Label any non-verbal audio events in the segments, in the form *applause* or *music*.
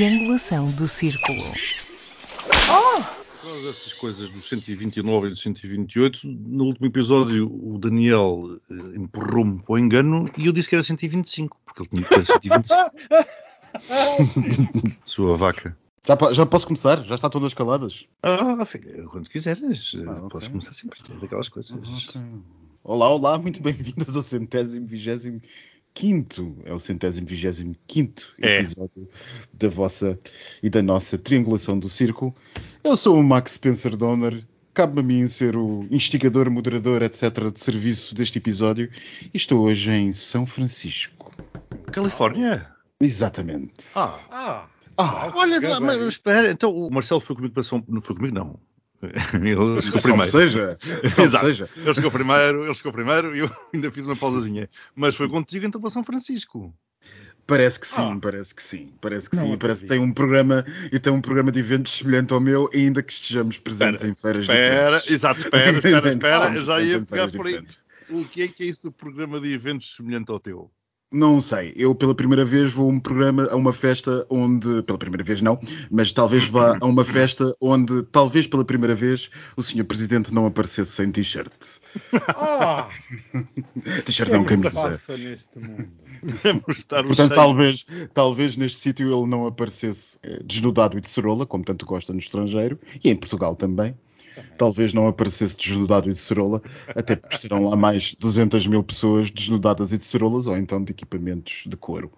triangulação do círculo. Todas essas coisas dos 129 e dos 128, no último episódio o Daniel eh, empurrou-me para o engano e eu disse que era 125, porque ele tinha que ter 125. *laughs* Sua vaca. Já, já posso começar? Já está todas caladas? Ah, filha, quando quiseres, eh, Ah, ok. podes começar sempre. É daquelas coisas. Olá, olá, muito bem-vindos ao centésimo, vigésimo quinto, é o centésimo, vigésimo quinto É. episódio da vossa e da nossa triangulação do círculo. Eu sou o Max Spencer Donner, cabe-me a mim ser o instigador, moderador, etc. de serviço deste episódio e estou hoje em São Francisco. Califórnia? Exatamente. Ah, Ah, Ah, olha, mas espera, então o Marcelo foi comigo para São... Não foi comigo, não. *laughs* Ele chegou primeiro. seja, Exato. seja. Ele chegou primeiro, ele chegou primeiro e eu *laughs* ainda fiz uma pausazinha. Mas foi contigo então para São Francisco. Parece que sim, Ah. parece que sim, parece que Não sim, acredito. parece que tem um programa e tem um programa de eventos semelhante ao meu, ainda que estejamos presentes em feiras Espera, diferentes. exato, espera, espera, *laughs* espera. já ia pegar por aí. O que é que é isso do programa de eventos semelhante ao teu? Não sei, eu pela primeira vez vou a um programa, a uma festa onde, pela primeira vez não, mas talvez vá a uma festa onde, talvez pela primeira vez, o senhor Presidente não aparecesse sem t-shirt. ah, *laughs* T-shirt é não, se camisa. neste mundo? *laughs* Portanto, cheio. talvez, talvez neste sítio ele não aparecesse eh, desnudado e de cerola, como tanto gosta no estrangeiro, e em Portugal também. Talvez não aparecesse desnudado e de cerola, até porque estarão lá mais de 200 mil pessoas desnudadas e de cerolas, ou então de equipamentos de couro.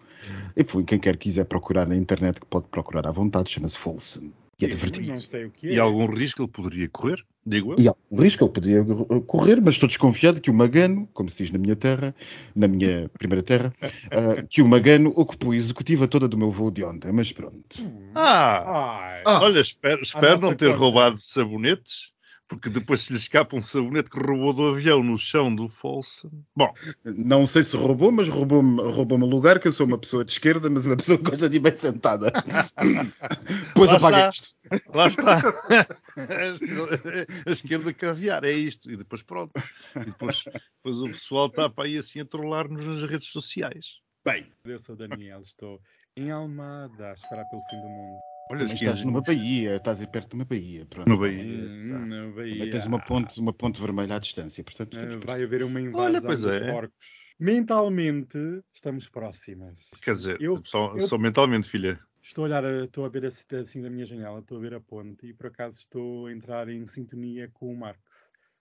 Enfim, quem quer quiser procurar na internet, que pode procurar à vontade, chama-se Folsom. E é divertido. Não sei o que é. E algum risco ele poderia correr? Digo eu. E há um risco, ele uh, correr, mas estou desconfiado que o Magano, como se diz na minha terra, na minha primeira terra, uh, *laughs* que o Magano ocupou a executiva toda do meu voo de ontem. Mas pronto. Ah! Ai, Olha, espero, espero não ter conta. roubado sabonetes, porque depois se lhe escapa um sabonete que roubou do avião no chão do Folsom. Bom, Não sei se roubou, mas roubou-me roubou um lugar, que eu sou uma pessoa de esquerda, mas uma pessoa que gosta de ir bem sentada. *laughs* Pois Lá apaga está. isto. lá está. *laughs* A esquerda caviar, é isto. E depois pronto. E depois, depois o pessoal está para aí assim a trollar-nos nas redes sociais. Bem, eu sou o Daniel, estou em Almada a esperar pelo fim do mundo. Olha, também estás numa Bahia, estás aí perto de uma Bahia. Pronto. No Bahia. Hum, na Também Bahia. tens uma ponte, uma ponte vermelha à distância, portanto... Ah, Vai haver uma invasão Olha, pois dos é. porcos. Mentalmente, estamos próximas. Quer dizer, eu, só, eu- só mentalmente, filha. Estou a olhar, estou a ver assim, assim da minha janela, estou a ver a ponte e por acaso estou a entrar em sintonia com o Marx.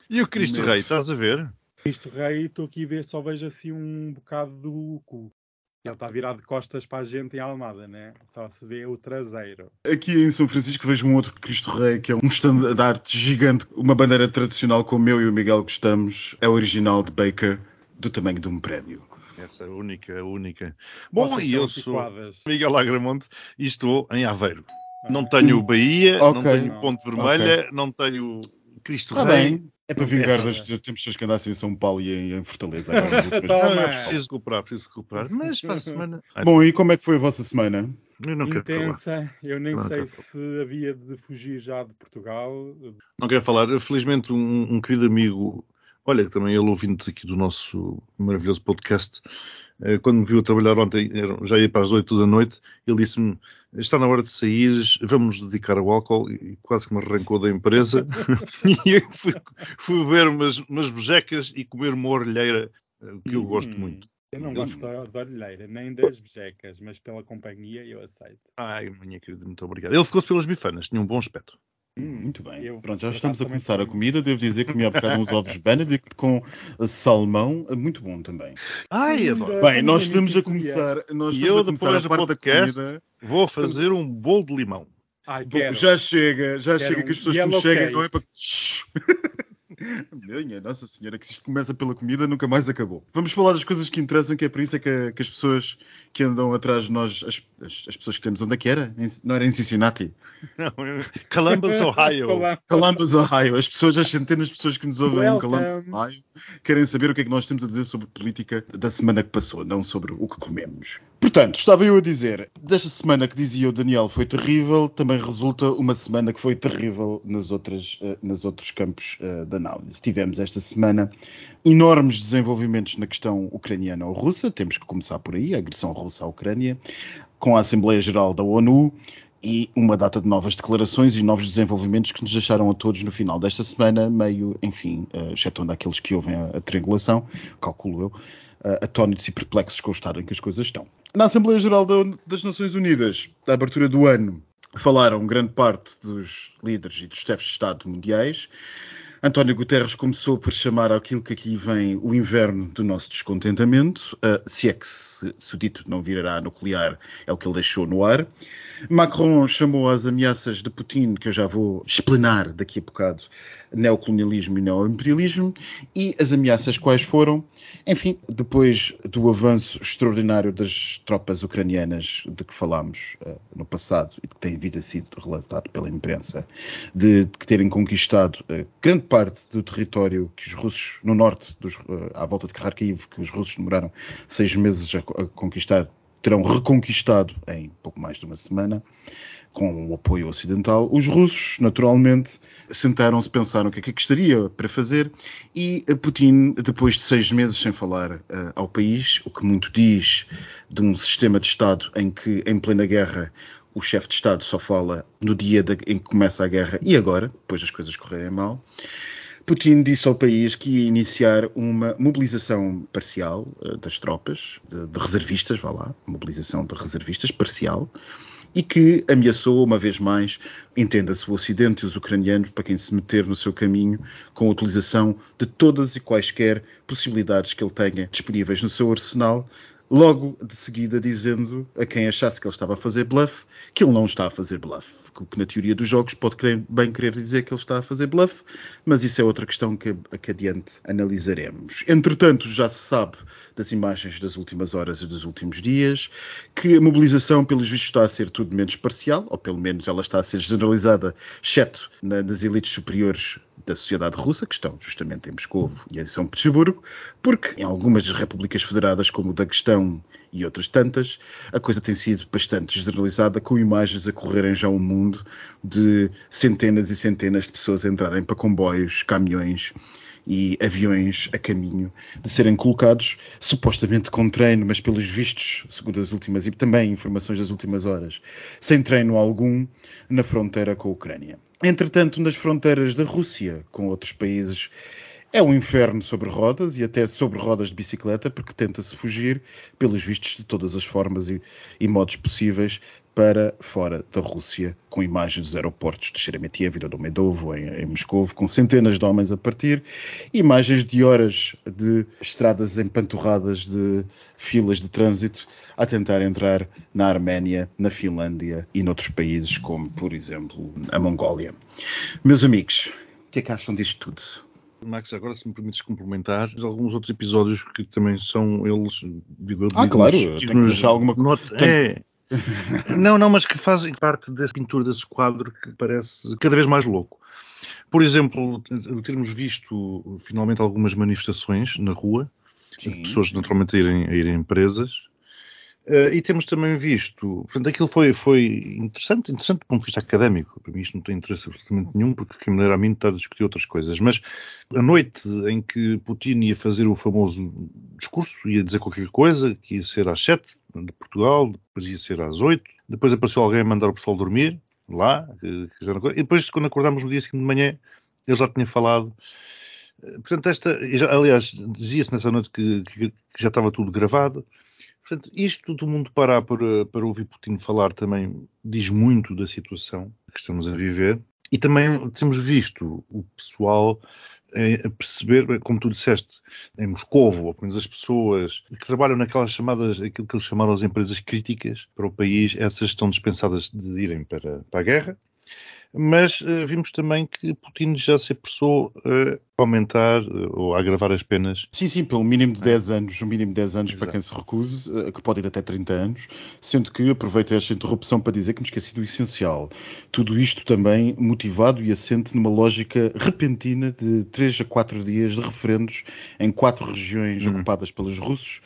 E o Cristo. Rei, estás a ver? Cristo Rei, estou aqui a ver, só vejo assim um bocado do cu. Ele está virado de costas para a gente em Almada, né? Só se vê o traseiro. Aqui em São Francisco vejo um outro Cristo Rei, que é um estandarte gigante, uma bandeira tradicional como eu e o Miguel gostamos, é original de Baker, do tamanho de um prédio. Essa é a única, a única. Bom, Vocês e eu sou antiquadas. Miguel Agramonte e estou em Aveiro. Não tenho Bahia, não Ok. tenho Ponte Vermelha, não tenho Cristo Está Rei. bem. É para vingar das tempos que andassem em São Paulo e em, em Fortaleza. *laughs* agora, Toma. Não, eu preciso recuperar, preciso recuperar. Mas para a semana. Ah, *laughs* Bom, e como é que foi a vossa semana? eu não quero falar. Intensa, eu nem Não, sei falar. se havia de fugir já de Portugal. Não quero falar. Felizmente, um, um querido amigo, olha, que também ele ouvinte aqui do nosso maravilhoso podcast, eh, quando me viu a trabalhar ontem, já ia para as 8 da noite, ele disse-me: Está na hora de sair, vamos nos dedicar ao álcool. E quase que me arrancou da empresa. *laughs* *laughs* e eu fui, fui beber umas, umas bejecas e comer uma orelheira, eh, que eu gosto Hum, muito. Eu não gosto da, da orelheira, nem das bejecas, mas pela companhia eu aceito. Ai, minha querida, muito obrigado. Ele ficou-se pelas bifanas, tinha um bom aspecto. Hum, muito bem. Eu, Pronto, já estamos a começar a comida. Devo dizer que comi há bocado uns ovos *laughs* Benedict com salmão, muito bom também. Ai, adoro. Bem, nós estamos a começar. Nós E estamos eu, a começar depois do parte da podcast, comida. Vou fazer um bolo de limão. Ai, já chega, já Quero chega que as pessoas que chegam cake. não é para. *laughs* Minha Nossa Senhora, que se isto começa pela comida, nunca mais acabou. Vamos falar das coisas que interessam, que é por isso é que, que as pessoas que andam atrás de nós, as, as- as pessoas que temos, onde é que era? Em- Não era em Cincinnati? Não, Columbus, *laughs* Ohio. Columbus, Ohio. As pessoas, as centenas de pessoas que nos ouvem em Welcome. Columbus, Ohio, querem saber o que é que nós temos a dizer sobre política da semana que passou, não sobre o que comemos. Portanto, estava eu a dizer, desta semana que dizia o Daniel foi terrível, também resulta uma semana que foi terrível nas outras, uh, nos outros campos uh, de análise. Tivemos esta semana enormes desenvolvimentos na questão ucraniana ou russa, temos que começar por aí, a agressão russa à Ucrânia, com a Assembleia Geral da ONU, e uma data de novas declarações e novos desenvolvimentos que nos deixaram a todos no final desta semana meio, enfim, uh, excetuando aqueles que ouvem a, a triangulação, calculo eu, atónitos e perplexos com o estado em que as coisas estão. Na Assembleia Geral das Nações Unidas, da abertura do ano, falaram grande parte dos líderes e dos chefes de Estado mundiais. António Guterres começou por chamar aquilo que aqui vem o inverno do nosso descontentamento, uh, se é que se, se o dito não virará nuclear, é o que ele deixou no ar. Macron chamou às ameaças de Putin, que eu já vou explanar daqui a bocado, neocolonialismo e neoimperialismo, e as ameaças quais foram? Enfim, depois do avanço extraordinário das tropas ucranianas de que falámos uh, no passado e que tem vindo a sido relatado pela imprensa, de, de que terem conquistado uh, grande parte do território que os russos, no norte, dos, uh, à volta de Kharkiv, que os russos demoraram seis meses a, a conquistar, terão reconquistado em pouco mais de uma semana com o apoio ocidental. Os russos, naturalmente, sentaram-se, pensaram o que é que estaria para fazer e Putin, depois de seis meses sem falar uh, ao país, o que muito diz de um sistema de Estado em que, em plena guerra, o chefe de Estado só fala no dia de, em que começa a guerra e agora, depois das coisas correrem mal. Putin disse ao país que ia iniciar uma mobilização parcial uh, das tropas, de, de reservistas, vá lá, mobilização de reservistas parcial, e que ameaçou, uma vez mais, entenda-se o Ocidente e os ucranianos, para quem se meter no seu caminho, com a utilização de todas e quaisquer possibilidades que ele tenha disponíveis no seu arsenal, logo de seguida dizendo a quem achasse que ele estava a fazer bluff que ele não está a fazer bluff que na teoria dos jogos pode bem querer dizer que ele está a fazer bluff, mas isso é outra questão que, que adiante analisaremos. Entretanto, já se sabe das imagens das últimas horas e dos últimos dias que a mobilização, pelos vistos, está a ser tudo menos parcial, ou pelo menos ela está a ser generalizada, exceto na, nas elites superiores da sociedade russa, que estão justamente em Moscou e em São Petersburgo, porque em algumas das repúblicas federadas, como o Daguestão e outras tantas, a coisa tem sido bastante generalizada, com imagens a correrem já o mundo de centenas e centenas de pessoas entrarem para comboios, caminhões e aviões a caminho de serem colocados, supostamente com treino, mas pelos vistos, segundo as últimas e também informações das últimas horas, sem treino algum na fronteira com a Ucrânia. Entretanto, nas fronteiras da Rússia com outros países é um inferno sobre rodas e até sobre rodas de bicicleta, porque tenta-se fugir, pelos vistos, de todas as formas e, e, modos possíveis para fora da Rússia, com imagens dos aeroportos de Sheremetyevo e de Domedovo, em, em Moscou, com centenas de homens a partir, imagens de horas de estradas empanturradas de filas de trânsito a tentar entrar na Arménia, na Finlândia e noutros países, como, por exemplo, a Mongólia. Meus amigos, o que é que acham disto tudo? Max, agora se me permites complementar, alguns outros episódios que também são eles, digo Ah, claro, dignos, alguma nota. É. *laughs* não, não, mas que fazem parte dessa pintura desse quadro que parece cada vez mais louco. Por exemplo, termos visto finalmente algumas manifestações na rua, Sim. pessoas naturalmente a irem, a irem presas, Uh, e temos também visto, portanto, aquilo foi, foi interessante, interessante do ponto de vista académico. Para mim isto não tem interesse absolutamente nenhum, porque quem me a mim está a discutir outras coisas. Mas a noite em que Putin ia fazer o famoso discurso, ia dizer qualquer coisa, que ia ser às sete de Portugal, depois ia ser às oito, depois apareceu alguém a mandar o pessoal dormir, lá, que, que não... e depois quando acordámos no dia seguinte de manhã, ele já tinha falado. Eh, portanto, esta, aliás, dizia-se nessa noite que, que, que já estava tudo gravado. Portanto, isto do mundo parar para, para ouvir Putin falar também diz muito da situação que estamos a viver. E também temos visto o pessoal a perceber, como tu disseste, em Moscovo, ou pelo menos as pessoas que trabalham naquelas chamadas, aquilo que eles chamaram as empresas críticas para o país, essas estão dispensadas de irem para, para a guerra mas uh, vimos também que Putin já se apressou a aumentar uh, ou a agravar as penas. Sim, sim, pelo mínimo de 10 anos, o mínimo de 10 anos Exato. para quem se recuse, uh, que pode ir até 30 anos, sendo que aproveito esta interrupção para dizer que me esqueci do essencial. Tudo isto também motivado e assente numa lógica repentina de 3 a 4 dias de referendos em quatro regiões hum. ocupadas pelos russos,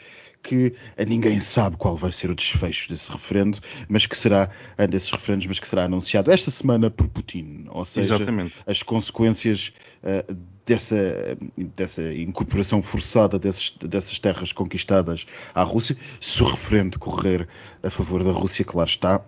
que ninguém sabe qual vai ser o desfecho desse referendo, mas que será desses referendos, mas que será anunciado esta semana por Putin, ou seja, Exatamente. as consequências uh, dessa, dessa incorporação forçada desses, dessas terras conquistadas à Rússia, se o referendo correr a favor da Rússia, claro está.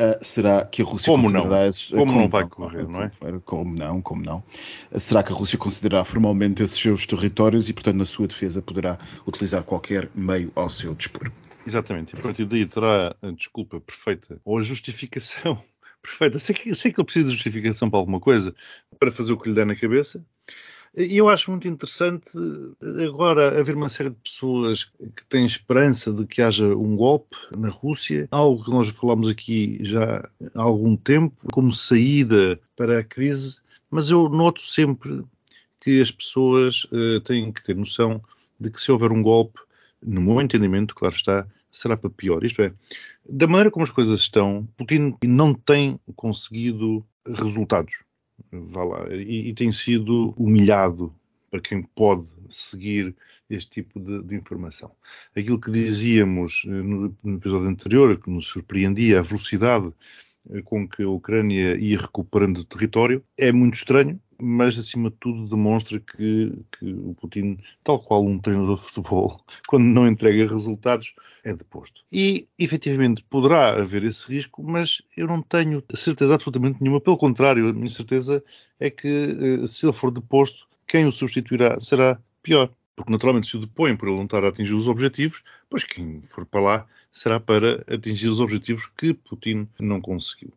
Uh, será que a Rússia como não? Esses, como, como, não vai correr, como, não é? Como não, como não? Uh, será que a Rússia considerará formalmente esses seus territórios e, portanto, na sua defesa poderá utilizar qualquer meio ao seu dispor? Exatamente. E a partir daí terá a desculpa perfeita ou a justificação *laughs* perfeita. Sei que, sei que ele precisa de justificação para alguma coisa para fazer o que lhe der na cabeça e eu acho muito interessante agora haver uma série de pessoas que têm esperança de que haja um golpe na Rússia, algo que nós falámos aqui já há algum tempo, como saída para a crise, mas eu noto sempre que as pessoas uh, têm que ter noção de que se houver um golpe, no meu entendimento, claro está, será para pior. Isto é, da maneira como as coisas estão, Putin não tem conseguido resultados vá lá, e, e, tem sido humilhado para quem pode seguir este tipo de, de informação. Aquilo que dizíamos eh, no, no, episódio anterior, que nos surpreendia a velocidade eh, com que a Ucrânia ia recuperando território, é muito estranho, mas acima de tudo demonstra que, que, o Putin, tal qual um treinador de futebol, *laughs* quando não entrega resultados, é deposto. E efetivamente poderá haver esse risco, mas eu não tenho certeza absolutamente nenhuma. Pelo contrário, a minha certeza é que eh, se ele for deposto, quem o substituirá será pior. Porque naturalmente se o depõem por ele não estar a atingir os objetivos, pois quem for para lá será para atingir os objetivos que Putin não conseguiu.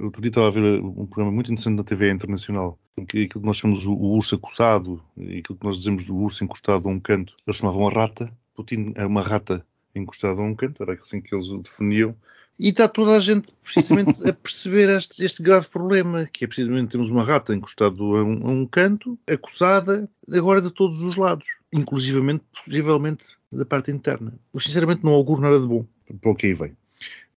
Outro dia estava a ver um programa muito interessante na TV internacional, em que aquilo que nós chamamos o, urso acossado, e aquilo que nós dizemos do urso encostado a um canto, eles chamavam a rata. Putin é uma rata encostada a um canto, era assim que eles o definiam. E está toda a gente precisamente a perceber este, este, grave problema, que é precisamente temos uma rata encostada a um, a um canto, acossada, agora de todos os lados, inclusivamente, possivelmente, da parte interna. Eu sinceramente não auguro nada de bom para o que aí vem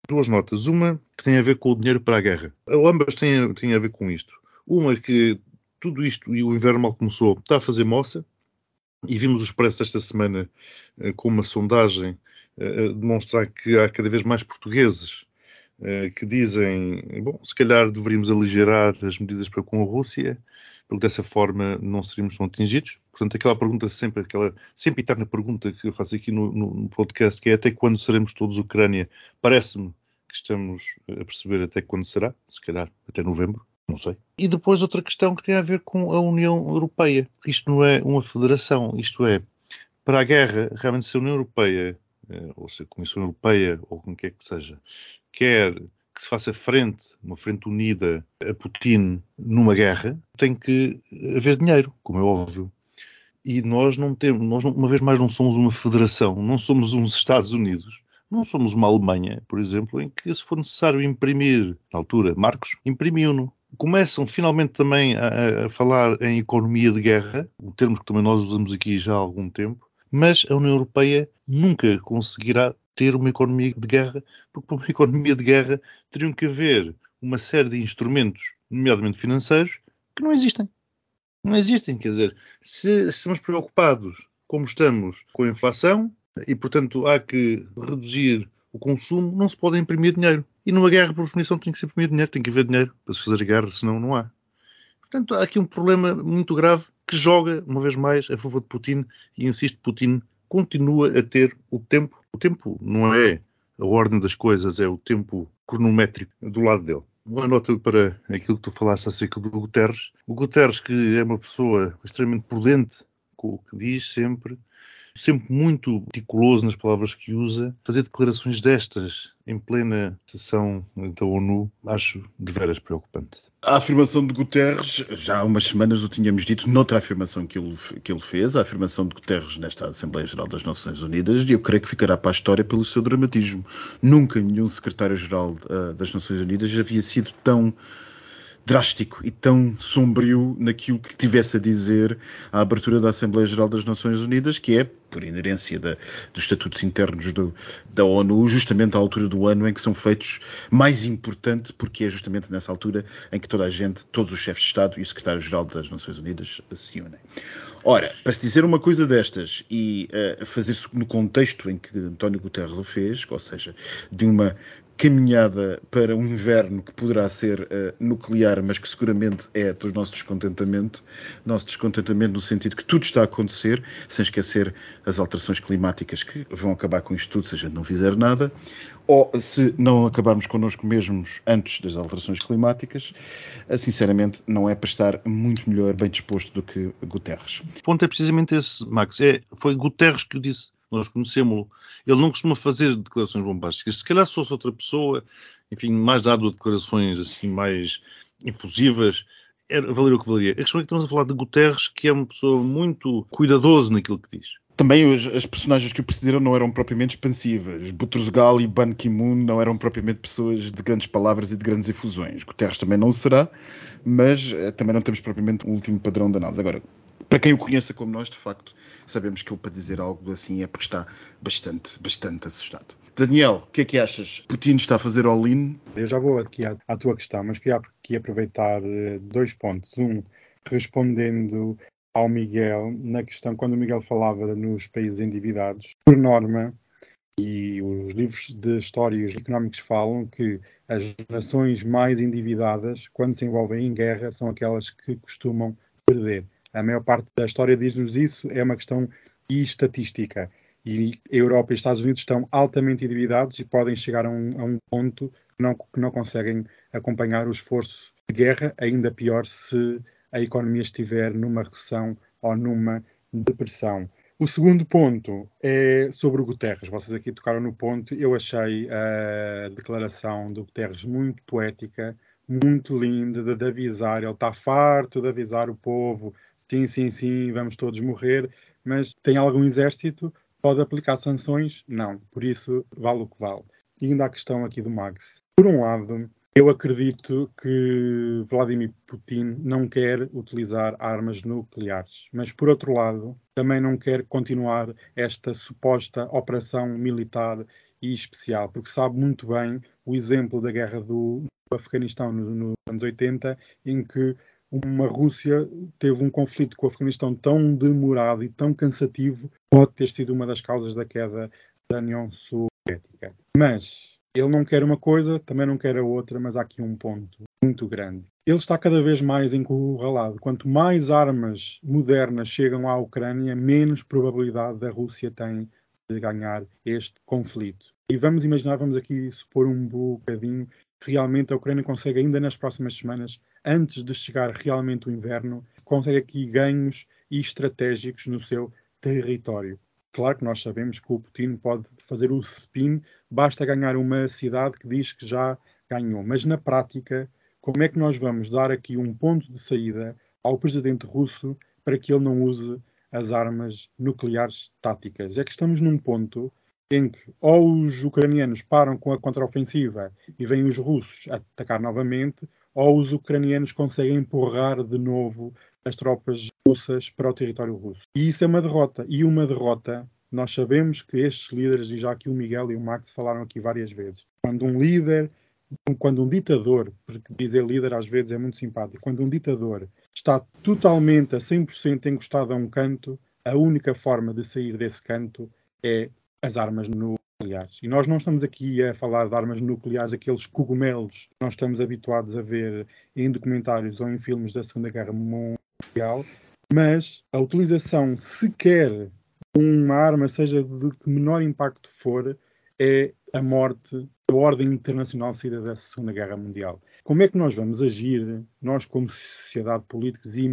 duas notas. Uma que tem a ver com o dinheiro para a guerra. Ambas têm, têm a ver com isto. Uma que tudo isto e o inverno mal começou está a fazer moça. E vimos o Expresso esta semana eh, com uma sondagem eh, demonstrar que há cada vez mais portugueses eh, que dizem, bom, se calhar deveríamos aligerar as medidas para com a Rússia, porque dessa forma não seríamos tão atingidos. Portanto, aquela pergunta sempre, aquela sempre eterna pergunta que eu faço aqui no, no podcast, que é até quando seremos todos Ucrânia, parece-me que estamos a perceber até quando será, se calhar até novembro, não sei. E depois outra questão que tem a ver com a União Europeia. Isto não é uma federação, isto é, para a guerra, realmente se a União Europeia, eh, ou se a Comissão Europeia, ou como quer que seja, quer que se faça frente, uma frente unida a Putin numa guerra, tem que haver dinheiro, como é óbvio e nós não temos, nós uma vez mais não somos uma federação, não somos uns Estados Unidos, não somos uma Alemanha, por exemplo, em que se for necessário imprimir, na altura, Marcos, imprimiu-no. Começam finalmente também a, a, falar em economia de guerra, o termo que também nós usamos aqui já há algum tempo, mas a União Europeia nunca conseguirá ter uma economia de guerra, porque para uma *laughs* economia de guerra teriam que haver uma série de instrumentos, nomeadamente financeiros, que não existem não existem. Quer dizer, se estamos preocupados como estamos com a inflação e, portanto, há que reduzir o consumo, não se pode imprimir dinheiro. E numa guerra, por definição, tem que se imprimir dinheiro, tem que haver dinheiro para se fazer guerra, senão não há. Portanto, há aqui um problema muito grave que joga, uma vez mais, a favor de Putin e insiste, Putin continua a ter o tempo. O tempo não é a ordem das coisas, é o tempo cronométrico do lado dele uma nota para aquilo que tu falaste acerca do Guterres. O Guterres, que é uma pessoa extremamente prudente com o que diz sempre, sempre muito meticuloso nas palavras que usa, fazer declarações destas em plena sessão da ONU, acho de veras preocupante. A afirmação de Guterres, já há umas semanas o tínhamos dito, noutra afirmação que ele, que ele fez, a afirmação de Guterres nesta Assembleia Geral das Nações Unidas, e eu creio que ficará para a história pelo seu dramatismo. Nunca nenhum secretário-geral uh, das Nações Unidas havia sido tão drástico e tão sombrio naquilo que tivesse a dizer à abertura da Assembleia Geral das Nações Unidas, que é por inerência da, dos estatutos internos do, da ONU, justamente à altura do ano em que são feitos mais importante, porque é justamente nessa altura em que toda a gente, todos os chefes de Estado e o secretário-geral das Nações Unidas se unem. Ora, para se dizer uma coisa destas e uh, fazer-se no contexto em que António Guterres o fez, ou seja, de uma caminhada para um inverno que poderá ser uh, nuclear, mas que seguramente é do nosso descontentamento. Nosso descontentamento no sentido que tudo está a acontecer, sem esquecer as alterações climáticas que vão acabar com isto tudo se a gente não fizer nada, ou se não acabarmos connosco mesmos antes das alterações climáticas, uh, sinceramente não é para estar muito melhor, bem disposto do que Guterres. O ponto é precisamente esse, Max. É, foi Guterres que disse nós conhecemos-lo. Ele não costuma fazer declarações bombásticas. Se calhar se fosse outra pessoa, enfim, mais dado a declarações assim mais impulsivas, era, valeria o que valeria. A questão é que estamos a falar de Guterres, que é uma pessoa muito cuidadoso naquilo que diz. Também os, as personagens que o precederam não eram propriamente expansivas. Boutros Ghali e Ban Ki-moon não eram propriamente pessoas de grandes palavras e de grandes efusões. Guterres também não será, mas eh, também não temos propriamente um último padrão de análise. Agora, para quem o conheça como nós, de facto, sabemos que ele para dizer algo assim é porque está bastante, bastante assustado. Daniel, o que é que achas? Putin está a fazer all-in? Eu já vou aqui à, à, tua questão, mas queria aqui aproveitar eh, dois pontos. Um, respondendo ao Miguel, na questão, quando o Miguel falava nos países endividados, por norma, e os livros de história e os económicos falam que as nações mais endividadas, quando se envolvem em guerra, são aquelas que costumam perder. A maior parte da história diz-nos isso, é uma questão estatística. E a Europa e os Estados Unidos estão altamente endividados e podem chegar a um, a um ponto que não, que não conseguem acompanhar o esforço de guerra, ainda pior se a economia estiver numa recessão ou numa depressão. O segundo ponto é sobre o Guterres. Vocês aqui tocaram no ponto. Eu achei a declaração do Guterres muito poética, muito linda, de, de avisar. Ele está farto de avisar o povo sim, sim, sim, vamos todos morrer, mas tem algum exército? Pode aplicar sanções? Não. Por isso, vale o que vale. E ainda a questão aqui do Max. Por um lado, eu acredito que Vladimir Putin não quer utilizar armas nucleares, mas por outro lado, também não quer continuar esta suposta operação militar e especial, porque sabe muito bem o exemplo da guerra do Afeganistão nos no anos 80, em que uma Rússia teve um conflito com o Afeganistão tão demorado e tão cansativo, pode ter sido uma das causas da queda da União Soviética. Mas ele não quer uma coisa, também não quer a outra, mas há aqui um ponto muito grande. Ele está cada vez mais encurralado. Quanto mais armas modernas chegam à Ucrânia, menos probabilidade da Rússia tem de ganhar este conflito. E vamos imaginar, vamos aqui supor um bocadinho, realmente a Ucrânia consegue ainda nas próximas semanas antes de chegar realmente o inverno, consegue aqui ganhos estratégicos no seu território. Claro que nós sabemos que o Putin pode fazer o spin, basta ganhar uma cidade que diz que já ganhou. Mas na prática, como é que nós vamos dar aqui um ponto de saída ao presidente russo para que ele não use as armas nucleares táticas? É que estamos num ponto em que ou os ucranianos param com a contraofensiva e vêm os russos atacar novamente, ou os ucranianos conseguem empurrar de novo as tropas russas para o território russo. E isso é uma derrota. E uma derrota, nós sabemos que estes líderes, e já aqui o Miguel e o Max falaram aqui várias vezes, quando um líder, quando um ditador, porque dizer líder às vezes é muito simpático, quando um ditador está totalmente a 100% encostado a um canto, a única forma de sair desse canto é as armas nucleares. E nós não estamos aqui a falar de armas nucleares, aqueles cogumelos que nós estamos habituados a ver em documentários ou em filmes da Segunda Guerra Mundial, mas a utilização sequer de uma arma, seja de que menor impacto for, é a morte da ordem internacional saída da Segunda Guerra Mundial. Como é que nós vamos agir, nós como sociedade, políticos e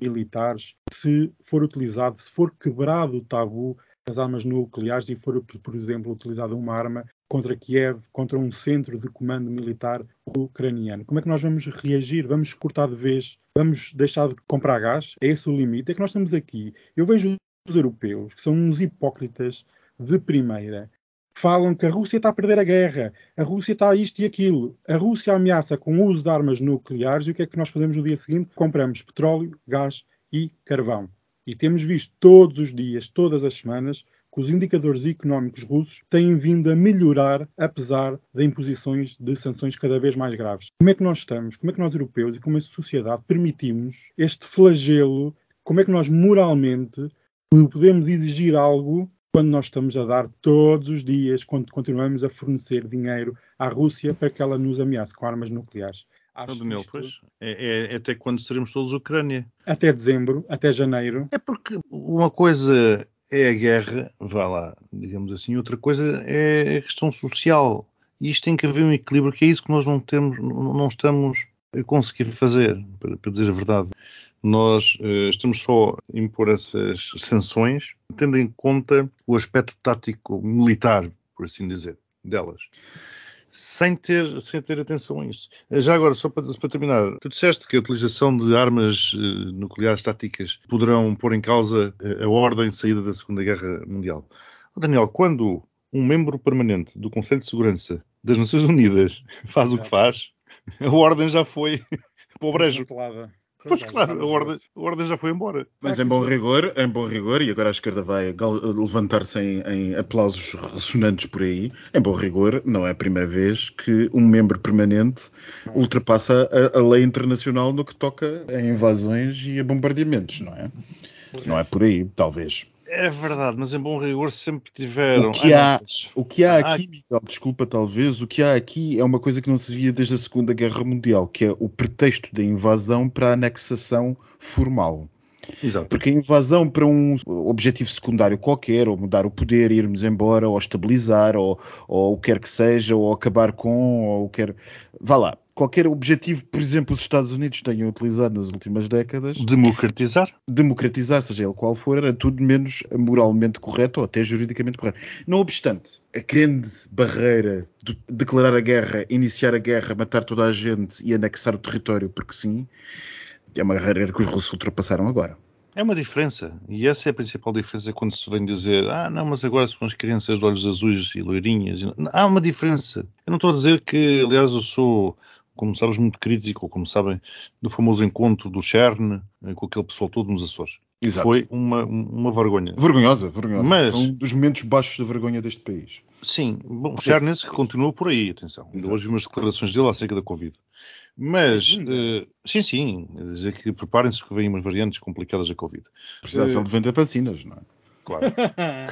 militares, se for utilizado, se for quebrado o tabu as armas nucleares e for, por exemplo, utilizada uma arma contra Kiev, contra um centro de comando militar ucraniano. Como é que nós vamos reagir? Vamos cortar de vez? Vamos deixar de comprar gás? É esse o limite? É que nós estamos aqui. Eu vejo os europeus, que são uns hipócritas de primeira, falam que a Rússia está a perder a guerra, a Rússia está a isto e aquilo. A Rússia ameaça com o uso de armas nucleares e o que é que nós fazemos no dia seguinte? Compramos petróleo, gás e carvão. E temos visto todos os dias, todas as semanas, que os indicadores económicos russos têm vindo a melhorar, apesar de imposições de sanções cada vez mais graves. Como é que nós estamos, como é que nós europeus e como a sociedade permitimos este flagelo, como é que nós moralmente podemos exigir algo quando nós estamos a dar todos os dias, quando continuamos a fornecer dinheiro à Rússia para que ela nos ameace com armas nucleares. Acho isto... pois, é, é, até quando seremos todos Ucrânia. Até dezembro, até janeiro. É porque uma coisa é a guerra, vá lá, digamos assim, outra coisa é a questão social. E isto tem que haver um equilíbrio, que é isso que nós não temos, não estamos a conseguir fazer, para, para dizer a verdade. Nós uh, estamos só a impor essas sanções, tendo em conta o aspecto tático militar, por assim dizer, delas sem ter, sem ter atenção a isso. Já agora, só para, para terminar, tu disseste que a utilização de armas uh, nucleares táticas poderão pôr em causa a, a ordem de saída da Segunda Guerra Mundial. Oh, Daniel, quando um membro permanente do Conselho de Segurança das Nações Unidas *laughs* faz o que faz, a ordem já foi *laughs* para o brejo. Pois claro, a ordem, a ordem já foi embora. Mas em bom rigor, em bom rigor, e agora a esquerda vai levantar-se em, em, aplausos ressonantes por aí, em bom rigor, não é a primeira vez que um membro permanente ultrapassa a, a lei internacional no que toca a invasões e a bombardeamentos, não é? Não é por aí, talvez. É verdade, mas em bom rigor sempre tiveram. O que há, o que há ah, aqui, Miguel, desculpa, talvez, o que há aqui é uma coisa que não se via desde a Segunda Guerra Mundial, que é o pretexto da invasão para a anexação formal. Exato. Porque a invasão para um objetivo secundário qualquer, ou mudar o poder, irmos embora, ou estabilizar, ou, ou o que quer que seja, ou acabar com, ou quer. Vá lá qualquer objetivo, por exemplo, os Estados Unidos tenham utilizado nas últimas décadas. Democratizar? Democratizar, seja ele qual for, era tudo menos moralmente correto ou até juridicamente correto. Não obstante, a grande barreira de declarar a guerra, iniciar a guerra, matar toda a gente e anexar o território porque sim, é uma barreira que os russos ultrapassaram agora. É uma diferença, e essa é a principal diferença quando se vem dizer ah, não, mas agora são as crianças de olhos azuis e loirinhas. Há uma diferença. Eu não estou a dizer que, aliás, eu sou como sabes, muito crítico, ou como sabem, do famoso encontro do CERN eh, com aquele pessoal todo nos Açores. Exato. Foi uma, uma vergonha. Vergonhosa, vergonhosa. Mas, Foi um dos momentos baixos da vergonha deste país. Sim, bom, o CERN que continua por aí, atenção. Ainda hoje vi umas declarações dele acerca da Covid. Mas, uh, sim, sim, dizer que preparem-se que vêm umas variantes complicadas da Covid. Precisação uh, de vender vacinas, não é? Claro. *laughs* ah,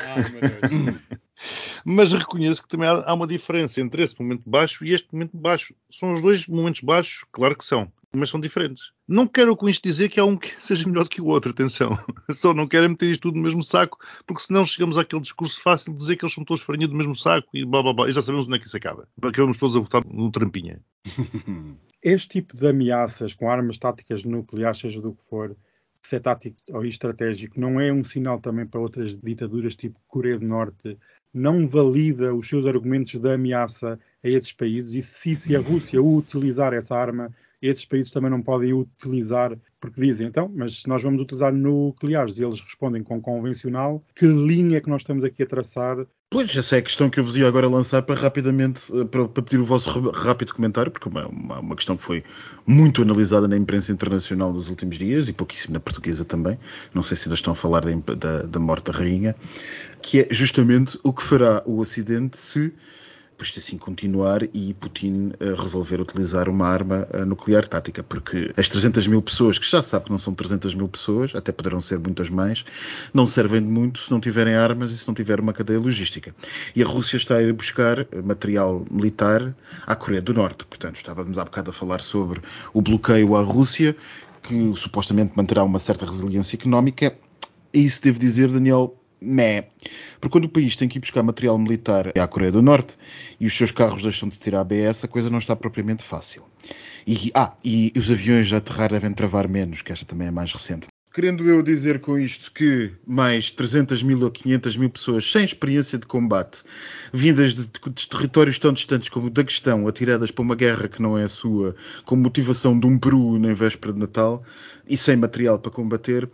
*laughs* Mas reconheço que também há, uma diferença entre esse momento baixo e este momento baixo. São os dois momentos baixos, claro que são, mas são diferentes. Não quero com isto dizer que há um que *laughs* seja melhor que o outro, atenção. *laughs* Só não quero meter isto tudo no mesmo saco, porque senão chegamos àquele discurso fácil de dizer que eles são todos farinha do mesmo saco e blá blá blá. E já sabemos onde é que isso acaba. Acabamos todos a votar no trampinha. *laughs* Este tipo de ameaças com armas táticas nucleares, seja do que for, se é tático ou estratégico, não é um sinal também para outras ditaduras tipo Coreia do Norte não valida os seus argumentos de ameaça a esses países e se, se a Rússia utilizar essa arma, esses países também não podem utilizar, porque dizem, então, mas nós vamos utilizar nucleares e eles respondem com convencional, que linha é que nós estamos aqui a traçar Pois, essa é a questão que eu vos ia agora lançar para rapidamente eh, para, para pedir o vosso rápido comentário, porque é uma, uma, questão que foi muito analisada na imprensa internacional nos últimos dias e pouquíssimo na portuguesa também. Não sei se ainda estão a falar da, da, da morte da rainha, que é justamente o que fará o Ocidente se por isto assim continuar e Putin uh, resolver utilizar uma arma uh, nuclear tática, porque as 300 mil pessoas, que já sabe que não são 300 mil pessoas, até poderão ser muitas mais, não servem de muito se não tiverem armas e se não tiver uma cadeia logística. E a Rússia está a ir buscar material militar à Coreia do Norte. Portanto, estávamos há bocado a falar sobre o bloqueio à Rússia, que supostamente manterá uma certa resiliência económica. E isso devo dizer, Daniel, Mé. Porque quando o país tem que ir buscar material militar à Coreia do Norte e os seus carros deixam de ter ABS, a coisa não está propriamente fácil. E, ah, e os aviões a aterrar devem travar menos, que esta também é mais recente. Querendo eu dizer com isto que mais 300 mil ou 500 mil pessoas sem experiência de combate, vindas de, de, territórios tão distantes como o Daguestão, atiradas para uma guerra que não é a sua, com motivação de um Peru na véspera de Natal e sem material para combater,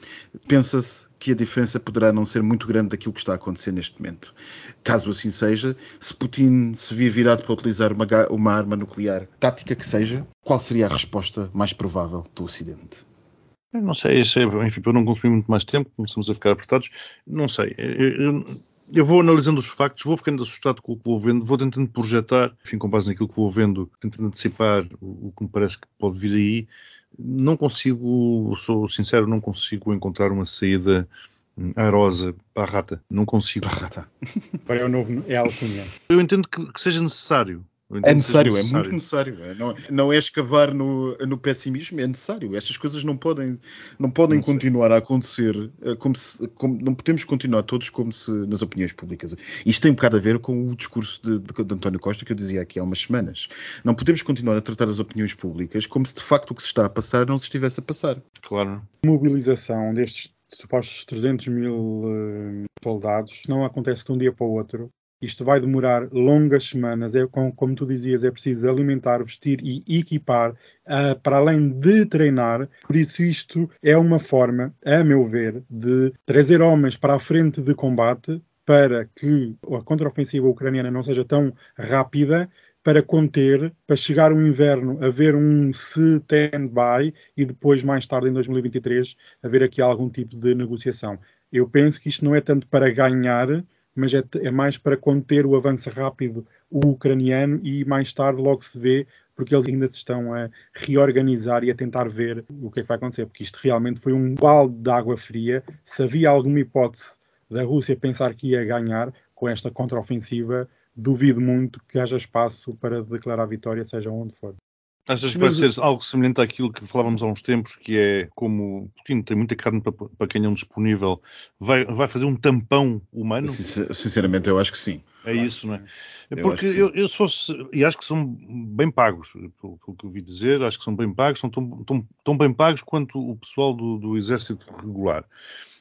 pensa-se que a diferença poderá não ser muito grande daquilo que está a acontecer neste momento. Caso assim seja, se Putin se vir virado para utilizar uma, uma arma nuclear tática que seja, qual seria a resposta mais provável do Ocidente? Eu não sei, isso é, enfim, para não consumir muito mais tempo, começamos a ficar apertados. Não sei. Eu, eu, eu vou analisando os factos, vou ficando assustado com o que vou vendo, vou tentando projetar, enfim, com base naquilo que vou vendo, tentando antecipar o, o que me parece que pode vir aí. Não consigo, sou sincero, não consigo encontrar uma saída airosa para a rata. Não consigo. Para a rata. Para o novo, é a alcunha. Eu entendo que, que seja necessário. É necessário, é muito necessário. É, não, não é escavar no, no pessimismo, é necessário. Estas coisas não podem, não podem não continuar a acontecer eh, como se. Como, não podemos continuar todos como se nas opiniões públicas. Isto tem um bocado a ver com o discurso de, de, de António Costa que eu dizia aqui há umas semanas. Não podemos continuar a tratar as opiniões públicas como se de facto o que se está a passar não se estivesse a passar. Claro. Mobilização destes supostos 300 mil uh, soldados não acontece de um dia para o outro isto vai demorar longas semanas. É como, como tu dizias, é preciso alimentar, vestir e equipar uh, para além de treinar. Por isso, isto é uma forma, a meu ver, de trazer homens para a frente de combate para que a contraofensiva ucraniana não seja tão rápida para conter, para chegar o inverno, haver um stand-by e depois, mais tarde, em 2023, haver aqui algum tipo de negociação. Eu penso que isto não é tanto para ganhar, mas é, é mais para conter o avanço rápido ucraniano e mais tarde logo se vê porque eles ainda se estão a reorganizar e a tentar ver o que é que vai acontecer, porque isto realmente foi um balde de água fria. Se havia alguma hipótese da Rússia pensar que ia ganhar com esta contraofensiva, duvido muito que haja espaço para declarar a vitória, seja onde for. Achas que vai ser algo semelhante àquilo que falávamos há uns tempos, que é como Putin tem muita carne para, para canhão disponível, vai, vai fazer um tampão humano? Sinceramente, eu acho que sim. É isso, não é? Porque eu, eu, eu se fosse, e acho que são bem pagos, pelo, pelo, que eu ouvi dizer, acho que são bem pagos, são tão, tão, tão bem pagos quanto o pessoal do, do exército regular.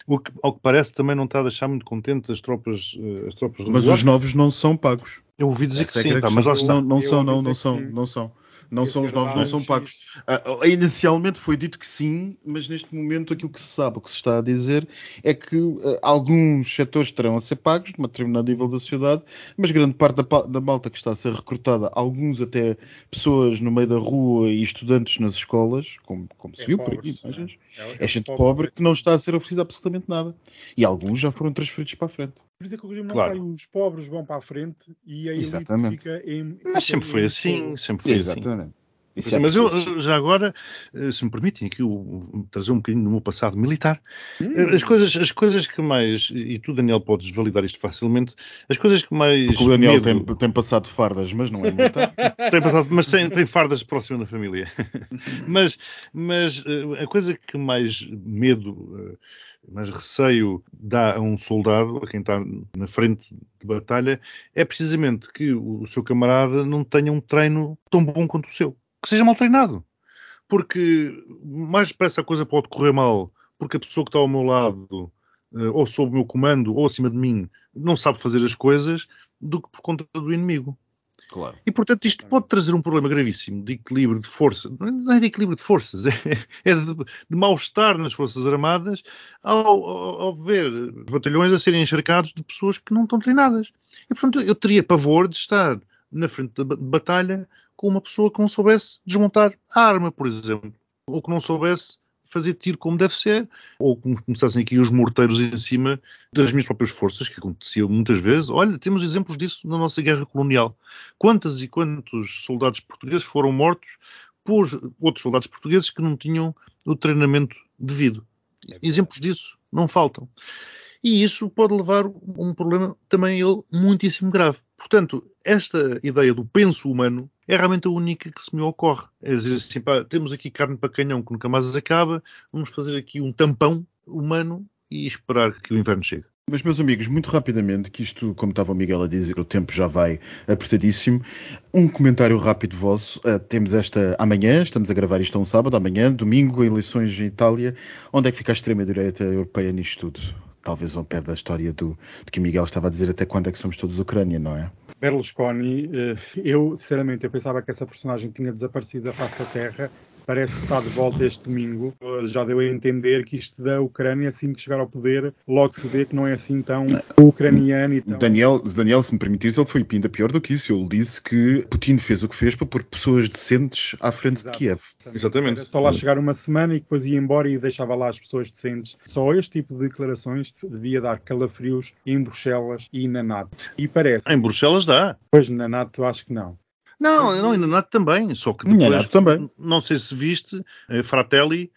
O que, ao que parece, também não está a deixar muito contente as tropas, eh, as tropas Mas os novos não são pagos. Eu ouvi dizer Essa que é sim, tá, mas lá está. Não, não são, não, não são, não são. Não são os novos, não são pagos. Uh, inicialmente foi dito que sim, mas neste momento aquilo que se sabe, o que se está a dizer, é que uh, alguns setores terão a ser pagos, de um determinado nível da sociedade, mas grande parte da, da malta que está a ser recrutada, alguns até pessoas no meio da rua e estudantes nas escolas, como, como se é viu por aqui, imagens, é, é, é gente pobre que não está a ser oferecido absolutamente nada. E alguns já foram transferidos para a frente. Por isso é que o regime claro. não vai, os pobres vão para a frente e a elite Exatamente. fica em. Mas sempre foi assim, sempre foi assim. Sim, é mas eu, já agora, eh, se me permitem aqui trazer um bocadinho do meu passado militar, hum. as, coisas, as coisas que mais, e tu Daniel podes validar isto facilmente, as coisas que mais... Porque o Daniel medo... tem, tem, passado fardas, mas não é militar. *laughs* tem passado, mas tem, tem fardas próximas da família. mas, mas eh, a coisa que mais medo, mais receio dá a um soldado, a quem está na frente de batalha, é precisamente que o seu camarada não tenha um treino tão bom quanto o seu que seja mal treinado. Porque mais depressa a coisa pode correr mal, porque a pessoa que está ao meu lado, eh, ou sob o meu comando, ou acima de mim, não sabe fazer as coisas, do que por conta do inimigo. Claro. E portanto isto pode trazer um problema gravíssimo de equilíbrio de forças, não é de equilíbrio de forças, *laughs* é, é de, de mal-estar nas Forças Armadas ao, ao, ao, ver batalhões a serem encharcados de pessoas que não estão treinadas. E portanto eu teria pavor de estar na frente da batalha com uma pessoa que não soubesse desmontar a arma, por exemplo, ou que não soubesse fazer tiro como deve ser, ou como começassem aqui os morteiros em cima das minhas próprias forças, que acontecia muitas vezes. Olha, temos exemplos disso na nossa guerra colonial. Quantas e quantos soldados portugueses foram mortos por outros soldados portugueses que não tinham o treinamento devido? Exemplos disso não faltam. E isso pode levar a um problema também ele muitíssimo grave. Portanto, esta ideia do penso humano é realmente a única que se me ocorre. É dizer assim, pá, temos aqui carne para canhão que nunca mais acaba, vamos fazer aqui um tampão humano e esperar que o inverno chegue. Mas, meus amigos, muito rapidamente, que isto, como estava o Miguel a dizer, o tempo já vai apertadíssimo. Um comentário rápido vosso. Uh, temos esta amanhã, estamos a gravar isto um sábado, amanhã, domingo, eleições em Itália. Onde é que fica a extrema-direita europeia nisto tudo? Talvez ao pé da história do, do que o Miguel estava a dizer, até quando é que somos todos Ucrânia, não é? Berlusconi, eh, eu sinceramente eu pensava que essa personagem tinha desaparecido da face da Terra parece que está de volta este domingo. Já deu a entender que isto da Ucrânia, assim que chegar ao poder, logo se vê que não é assim tão ucraniano e tão... Daniel, Daniel, se me permitires, ele foi ainda pior do que isso. Ele disse que Putin fez o que fez para pôr pessoas decentes à frente Exato. de Kiev. Exatamente. Era só lá chegar uma semana e depois ia embora e deixava lá as pessoas decentes. Só este tipo de declarações devia dar calafrios em Bruxelas e na NATO. E parece. Em Bruxelas dá. Pois na NATO acho que não. Não, não, e na NATO também. Só que depois, NATO também. não sei se viste, Fratelli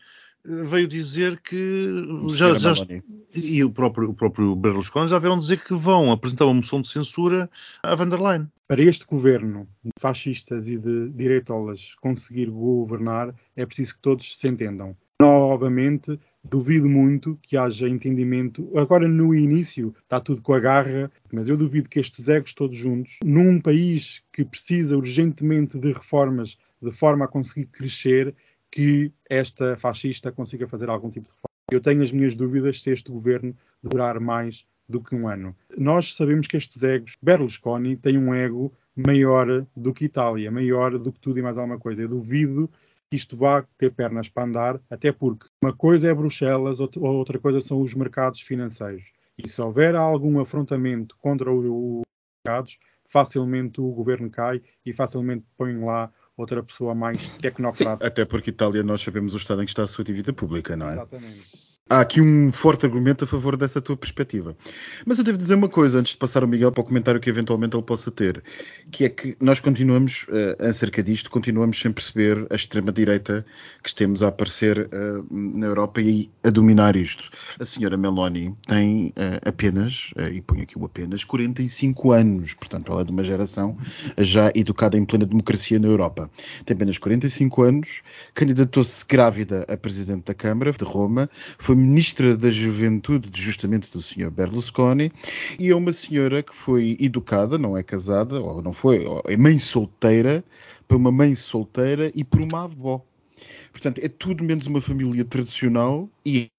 veio dizer que já, já, e o próprio, o próprio Berlusconi já vieram dizer que vão apresentar uma moção de censura à van der Leyen. Para este governo de fascistas e de direitolas conseguir governar, é preciso que todos se entendam. Novamente, duvido muito que haja entendimento. Agora, no início, está tudo com a garra, mas eu duvido que estes egos todos juntos, num país que precisa urgentemente de reformas de forma a conseguir crescer, que esta fascista consiga fazer algum tipo de reforma. Eu tenho as minhas dúvidas se este governo durar mais do que um ano. Nós sabemos que estes egos, Berlusconi tem um ego maior do que Itália, maior do que tudo e mais alguma coisa. Eu duvido que isto vá ter pernas para andar, até porque uma coisa é Bruxelas, outra coisa são os mercados financeiros. E se houver algum afrontamento contra os mercados, facilmente o governo cai e facilmente põe lá outra pessoa mais tecnocrata. Sim, até porque Itália nós sabemos o estado em que está a sua dívida pública, não é? Exatamente. Há aqui um forte argumento a favor dessa tua perspectiva. Mas eu devo dizer uma coisa, antes de passar ao Miguel para o comentário que eventualmente ele possa ter, que é que nós continuamos, uh, acerca disto, continuamos sem perceber a extrema-direita que temos a aparecer uh, na Europa e a dominar isto. A senhora Meloni tem uh, apenas, uh, e ponho aqui o apenas, 45 anos, portanto ela é de uma geração já educada em plena democracia na Europa. Tem apenas 45 anos, candidatou-se grávida a presidente da Câmara de Roma, foi foi ministra da Juventude justamente do Sr. Berlusconi e é uma senhora que foi educada, não é casada, ou não foi, é mãe solteira, para uma mãe solteira e por uma avó. Portanto, é tudo menos uma família tradicional e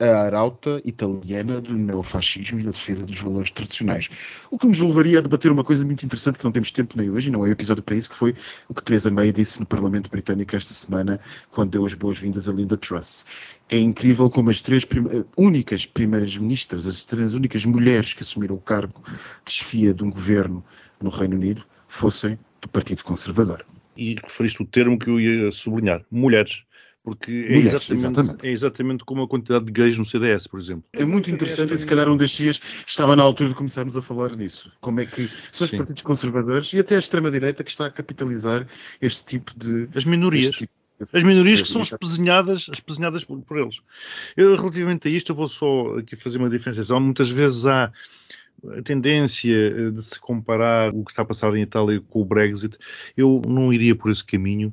a arauta italiana do neofascismo e da defesa dos valores tradicionais. O que nos levaria a debater uma coisa muito interessante que não temos tempo nem hoje, não é o episódio para isso, que foi o que Theresa May disse no Parlamento Britânico esta semana, quando deu as boas-vindas a Linda Truss. É incrível como as três prim únicas primeiras ministras, as três únicas mulheres que assumiram o cargo de chefia de um governo no Reino Unido, fossem do Partido Conservador. E referiste o termo que eu ia sublinhar, mulheres porque é, exatamente, exatamente. é, exatamente, como a quantidade de gays no CDS, por exemplo. É muito interessante e se calhar um destes dias estava na altura de começarmos a falar nisso. Como é que são os Sim. partidos conservadores e até a extrema-direita que está a capitalizar este tipo de... As minorias. Tipo, as minorias que são espezinhadas, espezinhadas por, por eles. Eu, relativamente a isto, eu vou só aqui fazer uma diferenciação. Muitas vezes há a tendência eh, de se comparar o que está a passar em Itália com o Brexit, eu não iria por esse caminho,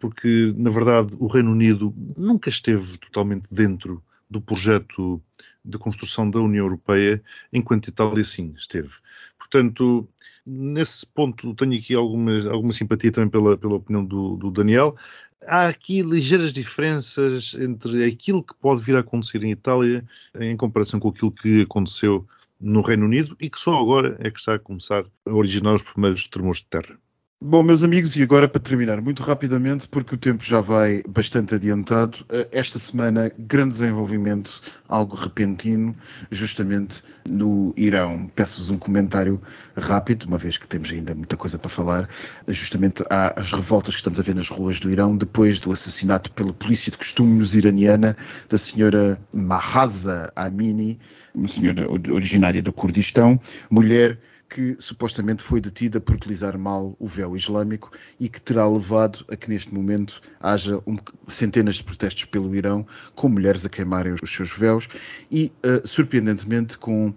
porque, na verdade, o Reino Unido nunca esteve totalmente dentro do projeto de construção da União Europeia, enquanto Itália sim esteve. Portanto, nesse ponto tenho aqui alguma, simpatia também pela, pela opinião do, do Daniel. Há aqui ligeiras diferenças entre aquilo que pode vir a acontecer em Itália em comparação com aquilo que aconteceu no Reino Unido e que só agora é que está a começar a originar os primeiros tremores de terra. Bom, meus amigos, e agora para terminar, muito rapidamente, porque o tempo já vai bastante adiantado, eh, esta semana, grande desenvolvimento, algo repentino, justamente no Irão. Peço-vos um comentário rápido, uma vez que temos ainda muita coisa para falar, justamente às revoltas que estamos a ver nas ruas do Irão, depois do assassinato pela polícia de costumes iraniana da senhora Mahasa Amini, uma senhora originária do Kurdistão, mulher que supostamente foi detida por utilizar mal o véu islâmico e que terá levado a que neste momento haja um, centenas de protestos pelo Irão, com mulheres a queimarem os, seus véus e, uh, surpreendentemente, com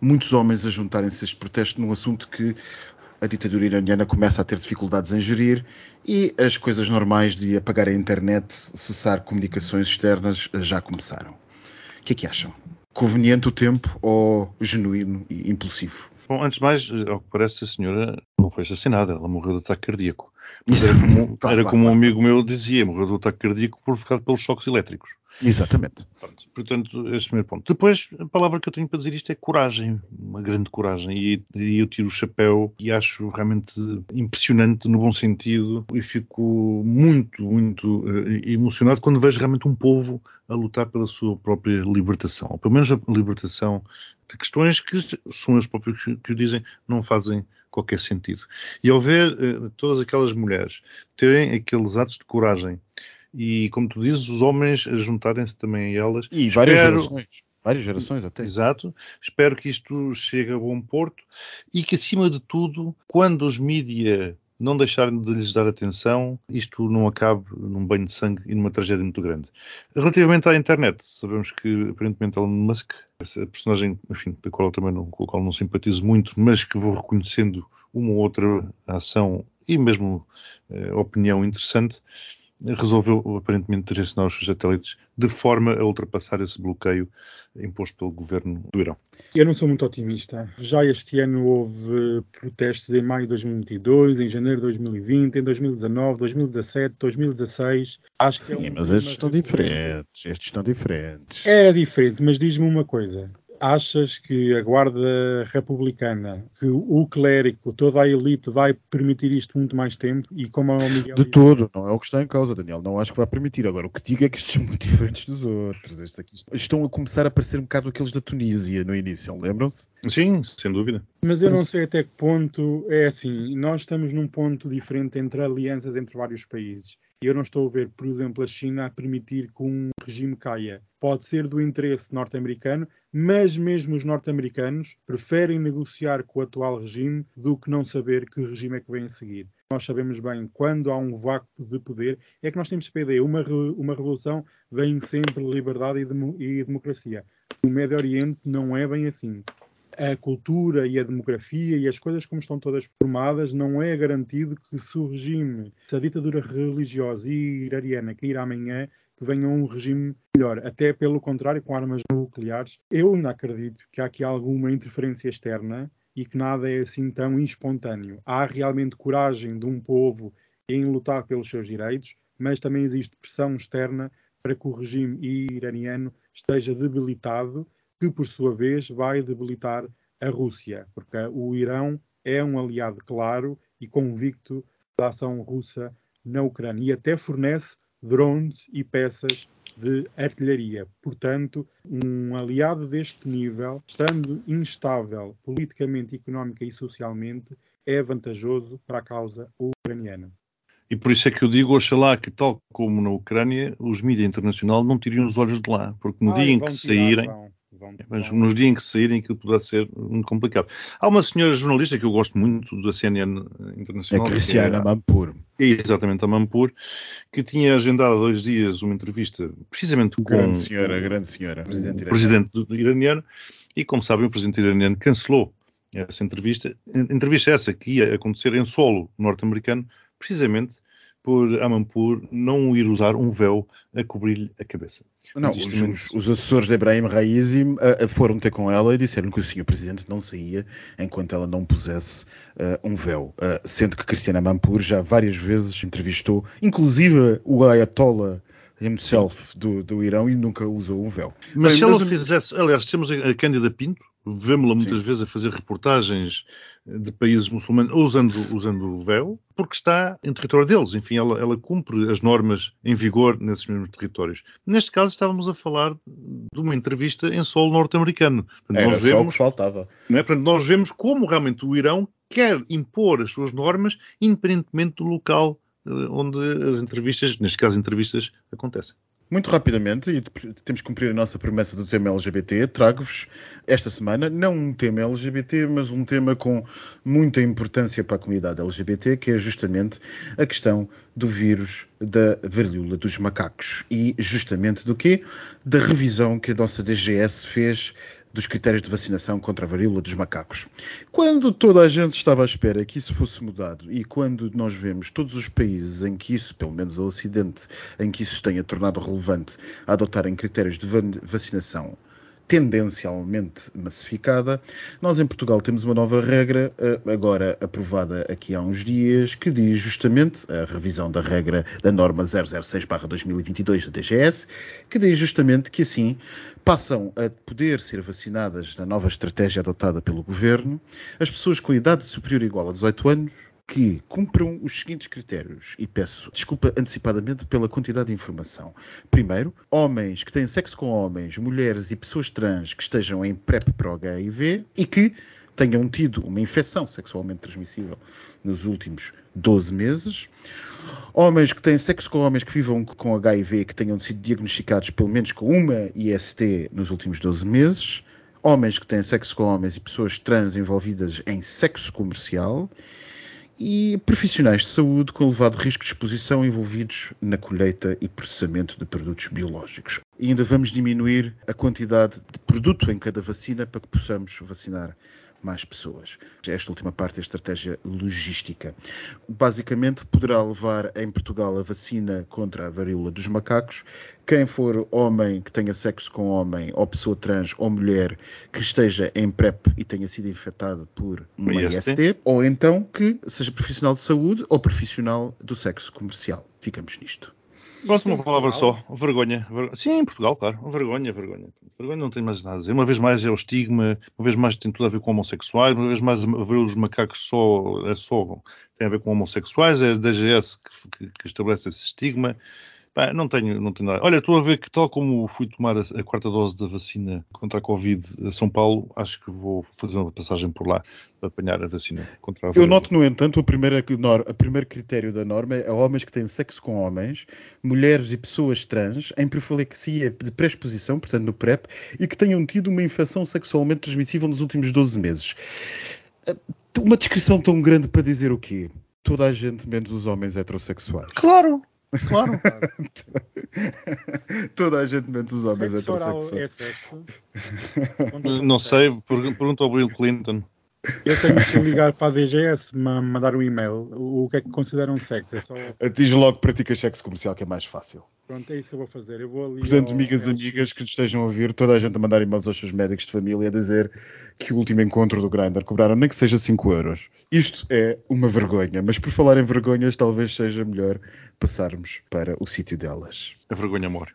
muitos homens a juntarem-se a este protesto num assunto que a ditadura iraniana começa a ter dificuldades em gerir e as coisas normais de apagar a internet, cessar comunicações externas já começaram. O que é que acham? Conveniente o tempo ou genuíno e impulsivo? Bom, antes de mais, ao que parece, a senhora não foi assassinada, ela morreu de ataque cardíaco. Era como, *laughs* era como um amigo meu dizia, morreu de ataque cardíaco provocado pelos choques elétricos. Exatamente. Pronto, portanto, este primeiro ponto. Depois, a palavra que eu tenho para dizer isto é coragem, uma grande coragem. E, e eu tiro o chapéu e acho realmente impressionante no bom sentido e fico muito, muito uh, emocionado quando vejo realmente um povo a lutar pela sua própria libertação, ou pelo menos a libertação de questões que são os próprios que, o dizem, não fazem qualquer sentido. E ao ver uh, todas aquelas mulheres terem aqueles atos de coragem e, como tu dizes, os homens juntarem-se também a elas. E várias Espero... gerações. Várias gerações até. Exato. Espero que isto chegue a bom porto e que, acima de tudo, quando os mídia não deixarem de lhes dar atenção, isto não acabe num banho de sangue e numa tragédia muito grande. Relativamente à internet, sabemos que aparentemente Elon Musk, essa personagem, enfim, da qual eu também não, com a qual não simpatizo muito, mas que vou reconhecendo uma ou outra ação e mesmo eh, opinião interessante, resolveu aparentemente direcionar os seus satélites de forma a ultrapassar esse bloqueio imposto pelo governo do Irão. Eu não sou muito otimista. Já este ano houve protestos em maio de 2022, em janeiro de 2020, em 2019, 2017, 2016. Acho que é Sim, é mas estes estão diferentes. Estes estão diferentes. É diferente, mas diz-me uma coisa achas que a Guarda Republicana, que o clérigo, toda a elite vai permitir isto muito mais tempo? E como a Miguel De todo, não é o que está em causa, Daniel. Não acho que vai permitir. Agora, o que digo é que estes são muito *laughs* diferentes dos outros. Estes aqui estão a começar a parecer um bocado aqueles da Tunísia no início, lembram-se? Sim, sem dúvida. Mas eu não sei até que ponto é assim. Nós estamos num ponto diferente entre alianças entre vários países. Eu não estou a ver, por exemplo, a China a permitir que um regime caia. Pode ser do interesse norte-americano, mas mesmo os norte-americanos preferem negociar com o atual regime do que não saber que regime é que vem a seguir. Nós sabemos bem, quando há um vácuo de poder, é que nós temos PD. Uma, uma revolução vem sempre liberdade e, demo, e democracia. No Médio Oriente não é bem assim a cultura e a demografia e as coisas como estão todas formadas, não é garantido que se o regime, se a ditadura religiosa e iraniana cair amanhã, que venha um regime melhor. Até pelo contrário, com armas nucleares, eu ainda acredito que há aqui alguma interferência externa e que nada é assim tão espontâneo. Há realmente coragem de um povo em lutar pelos seus direitos, mas também existe pressão externa para que o regime iraniano esteja debilitado que por sua vez vai debilitar a Rússia, porque o Irão é um aliado claro e convicto da ação russa na Ucrânia e até fornece drones e peças de artilharia. Portanto, um aliado deste nível, estando instável politicamente, económica e socialmente, é vantajoso para a causa ucraniana. E por isso é que eu digo, oxalá que, tal como na Ucrânia, os mídias internacionais não tirem os olhos de lá, porque no dia em que tirar, saírem. Vão Vão, Mas nos dias em que saírem aquilo poderá ser muito complicado. Há uma senhora jornalista que eu gosto muito da CNN Internacional. A Cristiana é, Mampur. Exatamente, a Mampur, que tinha agendado há dois dias uma entrevista precisamente com... Grande senhora, grande senhora. Presidente, iraniano. presidente do, iraniano. E como sabem, o presidente iraniano cancelou essa entrevista. Entrevista essa que ia acontecer em solo norte-americano, precisamente por Amanpur não ir usar um véu a cobrir-lhe a cabeça. Não, os, os, os, assessores de Ibrahim Raisi uh, foram ter com ela e disseram que o senhor presidente não saía enquanto ela não pusesse uh, um véu. Uh, sendo que Cristiana Amanpur já várias vezes entrevistou, inclusive o Ayatollah himself do, do Irão e nunca usou um véu. Mas Bem, se ela mas... fizesse, aliás, temos a Cândida Pinto, vemos-la muitas Sim. vezes a fazer reportagens de países muçulmanos usando, usando o véu, porque está em território deles. Enfim, ela, ela cumpre as normas em vigor nesses mesmos territórios. Neste caso, estávamos a falar de uma entrevista em solo norte-americano. Era nós vemos, só o que faltava. Não é? Portanto, nós vemos como realmente o Irão quer impor as suas normas, independentemente do local eh, onde as entrevistas, neste caso entrevistas, acontecem. Muito rapidamente, e temos que cumprir a nossa promessa do tema LGBT, trago-vos esta semana não um tema LGBT, mas um tema com muita importância para a comunidade LGBT, que é justamente a questão do vírus da varíola dos macacos. E justamente do quê? Da revisão que a nossa DGS fez dos critérios de vacinação contra a varíola dos macacos. Quando toda a gente estava à espera que isso fosse mudado e quando nós vemos todos os países em que isso, pelo menos o Ocidente, em que isso tenha tornado relevante adotarem critérios de vacinação tendencialmente massificada, nós em Portugal temos uma nova regra, eh, agora aprovada aqui há uns dias, que diz justamente a revisão da regra da norma 006-2022 da DGS, que diz justamente que assim passam a poder ser vacinadas na nova estratégia adotada pelo governo as pessoas com idade superior ou igual a 18 anos que cumpram os seguintes critérios, e peço desculpa antecipadamente pela quantidade de informação. Primeiro, homens que têm sexo com homens, mulheres e pessoas trans que estejam em PrEP para o HIV e que tenham tido uma infecção sexualmente transmissível nos últimos 12 meses. Homens que têm sexo com homens que vivam com HIV e que tenham sido diagnosticados pelo menos com uma IST nos últimos 12 meses. Homens que têm sexo com homens e pessoas trans envolvidas em sexo comercial e profissionais de saúde com elevado risco de exposição envolvidos na colheita e processamento de produtos biológicos. E ainda vamos diminuir a quantidade de produto em cada vacina para que possamos vacinar mais pessoas. Esta última parte é a estratégia logística. Basicamente, poderá levar em Portugal a vacina contra a varíola dos macacos quem for homem que tenha sexo com homem, ou pessoa trans ou mulher que esteja em PrEP e tenha sido infectada por uma IST, IST ou então que seja profissional de saúde ou profissional do sexo comercial. Ficamos nisto. Gosto de uma palavra só, vergonha. Ver... Sim, em Portugal, claro. Vergonha, vergonha. Vergonha não tem mais nada a dizer. Uma vez mais é o estigma, uma vez mais tem tudo a ver com homossexuais, uma vez mais ver os macacos só, é só tem a ver com homossexuais, é a DGS que, que, que estabelece esse estigma. Pá, não tenho, não tenho nada. Olha, estou a ver que tal como fui tomar a, a, quarta dose da vacina contra a Covid a São Paulo, acho que vou fazer uma passagem por lá para apanhar a vacina contra a Eu noto, no entanto, o primeiro, o primeiro critério da norma é homens que têm sexo com homens, mulheres e pessoas trans em profilaxia de pré-exposição, portanto no PrEP, e que tenham tido uma infecção sexualmente transmissível nos últimos 12 meses. Uma descrição tão grande para dizer o quê? Toda a gente, menos os homens heterossexuais. Claro! Claro. *laughs* Toda a gente, menos os homens é heterossexuais. É não sei, pergunta ao Bill Clinton. Eu tenho que ligar para a DGS, mandar um e-mail. O que é que consideram sexo? É só... Diz logo pratica sexo comercial, que é mais fácil. Pronto, é isso que eu vou fazer. Eu vou ali Portanto, ao... amigas e amigas que estejam a ouvir, toda a gente a mandar e-mails aos seus médicos de família a dizer que o último encontro do Grindr cobraram nem que seja 5 euros. Isto é uma vergonha, mas por falar em vergonhas, talvez seja melhor passarmos para o sítio delas. A vergonha morre.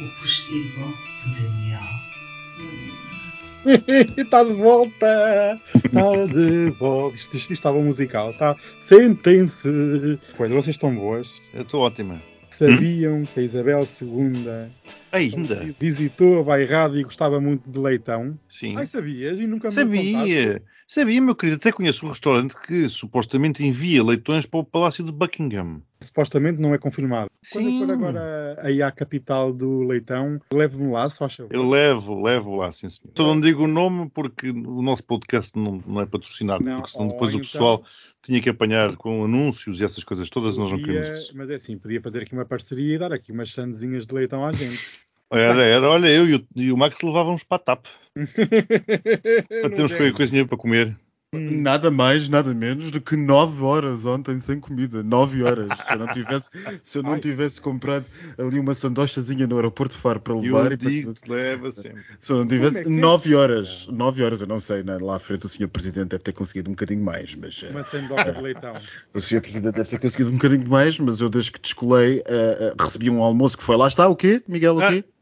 O postigo de Daniel. *laughs* Está de volta! Está de volta! Isto, isto, estava musical. Tá. Sentem-se! Pois, vocês estão boas. Eu estou ótima. Sabiam hum? que a Isabel II ainda visitou a Bairrado e gostava muito de leitão? Sim. Ai, sabias? E nunca me Sabia! Sabia, meu querido. Até conheço um restaurante que supostamente envia leitões para o Palácio de Buckingham. Supostamente não é confirmado. Sim. Quando for agora aí à capital do leitão, leve-me lá, só acha. Eu levo, levo lá, sim senhor. Só não digo o nome porque o nosso podcast não, não é patrocinado, não, porque senão depois o pessoal então... tinha que apanhar com anúncios e essas coisas todas, nós não queremos Mas é assim, podia fazer aqui uma parceria e dar aqui umas sandezinhas de leitão à gente. Era, era, olha, eu e o, e o Max levávamos para a TAP. *laughs* para termos qualquer coisinha para comer. Nada mais, nada menos do que 9 horas ontem sem comida. 9 horas. Se eu não tivesse, se eu não tivesse comprado ali uma sandochazinha no aeroporto de Faro para levar. Eu digo para... leva sempre. Se eu não tivesse. É 9 é? horas. 9 horas, eu não sei. Né? Lá à frente o Sr. Presidente deve ter conseguido um bocadinho mais. Mas, uma sandocha de leitão. *laughs* O Sr. Presidente deve ter conseguido um bocadinho mais, mas eu desde que descolei uh, uh, recebi um almoço que foi lá está o quê, Miguel? O quê? Ah.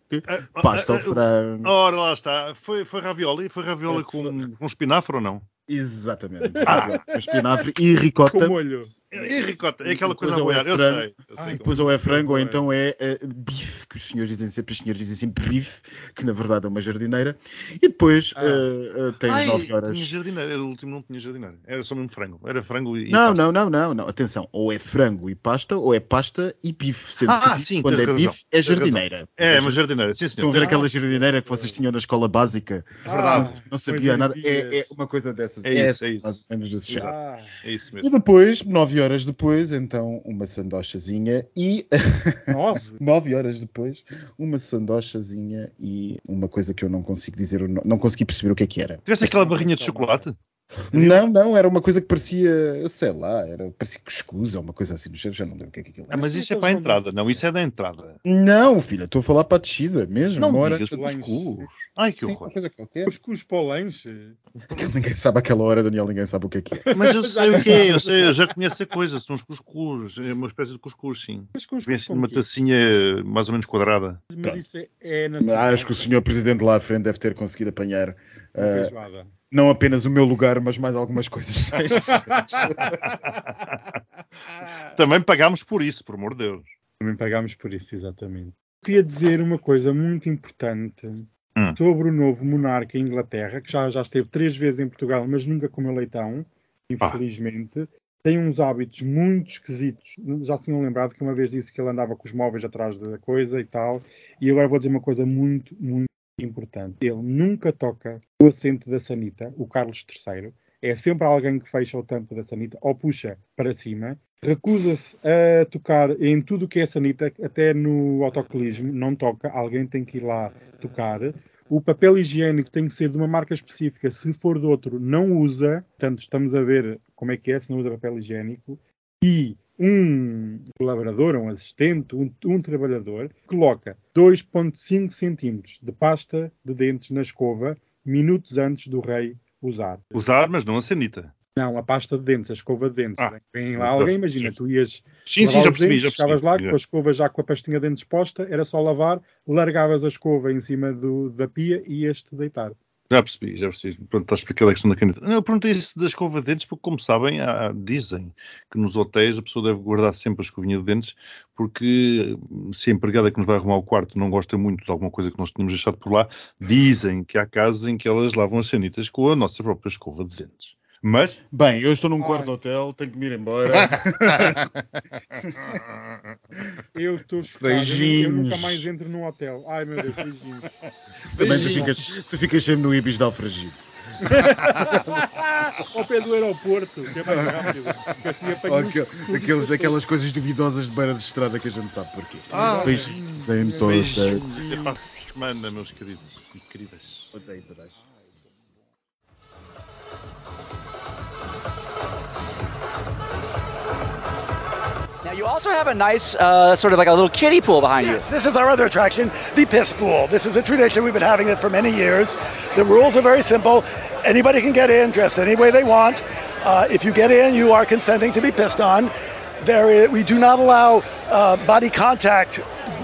Pasta ao frango. Ora, lá está. Foi, foi ravioli? Foi ravioli com, com espinafre ou não? Exatamente. Ah. Espinafre e ricota. Com molho. E ricota, é aquela coisa a boiar, eu sei. Eu sei depois ou é frango ou então é uh, bife, que os senhores dizem sempre, os senhores dizem sempre bife, que na verdade é uma jardineira. E depois ah. uh, uh, tens Ai, 9 horas. Tinha jardineira, o último não tinha jardineira, era só mesmo frango. Era frango e. Não, pasta. não, não, não, não. Atenção, ou é frango e pasta, ou é pasta e bife. Sendo ah, que sim, quando é bife, é jardineira. É, é uma jardineira, sim, senhor. Estão a ver aquela jardineira que vocês tinham na escola básica? É verdade. Não sabia nada. É, é, uma coisa dessas. É isso, é isso. Ah. É isso mesmo. E depois, 9 horas depois, então uma sandochazinha e *laughs* nove. nove horas depois uma sandochazinha e uma coisa que eu não consigo dizer, não consegui perceber o que é que era. Tiveste aquela barrinha de chocolate? Não, não, era uma coisa que parecia, sei lá, era, parecia cuscuz ou uma coisa assim do género, já não lembro o que é que aquilo Ah, mas isso é para a entrada, não, isso é da entrada. Não, filha, estou a falar para a descida mesmo. Não uma hora digas cuscuz. Ai, que Sim, horror. uma coisa qualquer. Cuscuz para o lanche. *laughs* Ninguém sabe aquela hora, Daniel, ninguém sabe o que é que é. Mas eu *laughs* sei o que é, eu, sei, eu já conheço a coisa, são os cuscuz, é uma espécie de cuscuz, sim. Mas cuscuz Vem assim numa tacinha mais ou menos quadrada. Mas isso é, é na Acho que o senhor presidente lá à frente deve ter conseguido apanhar Uma feijoada. Não apenas o meu lugar, mas mais algumas coisas. *laughs* Também pagámos por isso, por amor de Deus. Também pagámos por isso, exatamente. Queria dizer uma coisa muito importante Hum. sobre o novo monarca em Inglaterra, que já, já esteve três vezes em Portugal, mas nunca comeu leitão, infelizmente. Tem uns hábitos muito esquisitos. Já se tinham lembrado que uma vez disse que ele andava com os móveis atrás da coisa e tal. E agora vou dizer uma coisa muito, muito importante. Ele nunca toca o assento da sanita, o Carlos III. É sempre alguém que fecha o tampo da sanita ou puxa para cima. Recusa-se a tocar em tudo o que é sanita, até no autocolismo, não toca. Alguém tem que ir lá tocar. O papel higiênico tem que ser de uma marca específica. Se for de outro, não usa. Portanto, estamos a ver como é que é se não usa papel higiênico. E um colaborador, um assistente, um, um trabalhador, coloca 2,5 centímetros de pasta de dentes na escova minutos antes do rei usar. Usar, mas não a sanita. Não, a pasta de dentes, a escova de dentes. Ah. Vem lá alguém, imagina, tu ias Sim, sim, já percebi, dentes, já chegavas percebi. lá com a escova já com a pastinha de dentes exposta, era só lavar, largavas a escova em cima do- da pia e ias-te deitar. Já percebi, já percebi. Pronto, está explicada a questão da caneta. Não, Eu perguntei isso da escova de dentes porque, como sabem, há- dizem que nos hotéis a pessoa deve guardar sempre a escovinha de dentes porque se a empregada que nos vai arrumar o quarto não gosta muito de alguma coisa que nós tínhamos deixado por lá, dizem que há casos em que elas lavam as sanitas com a nossa própria escova de dentes. Mas, Bem, eu estou num quarto de hotel, tenho que me ir embora. *laughs* Eu estou chocado, eu, nunca mais entro num hotel. Ai meu Deus, beijinhos. Também tu ficas, tu ficas sempre no Ibis de Alfragide. *laughs* Ao pé do aeroporto, que é mais rápido. Assim tudo aqueles, aquelas coisas duvidosas de beira de estrada que a gente sabe porquê. Ah, Beijinhos em beijinhos. Até para a semana, meus queridos e queridas. Now you also have a nice uh, sort of like a little kiddie pool behind you. This is our other attraction, the piss pool. This is a tradition. We've been having it for many years. The rules are very simple. Anybody can get in, dressed any way they want. Uh, if you get in, you are consenting to be pissed on. There is, we do not allow uh, body contact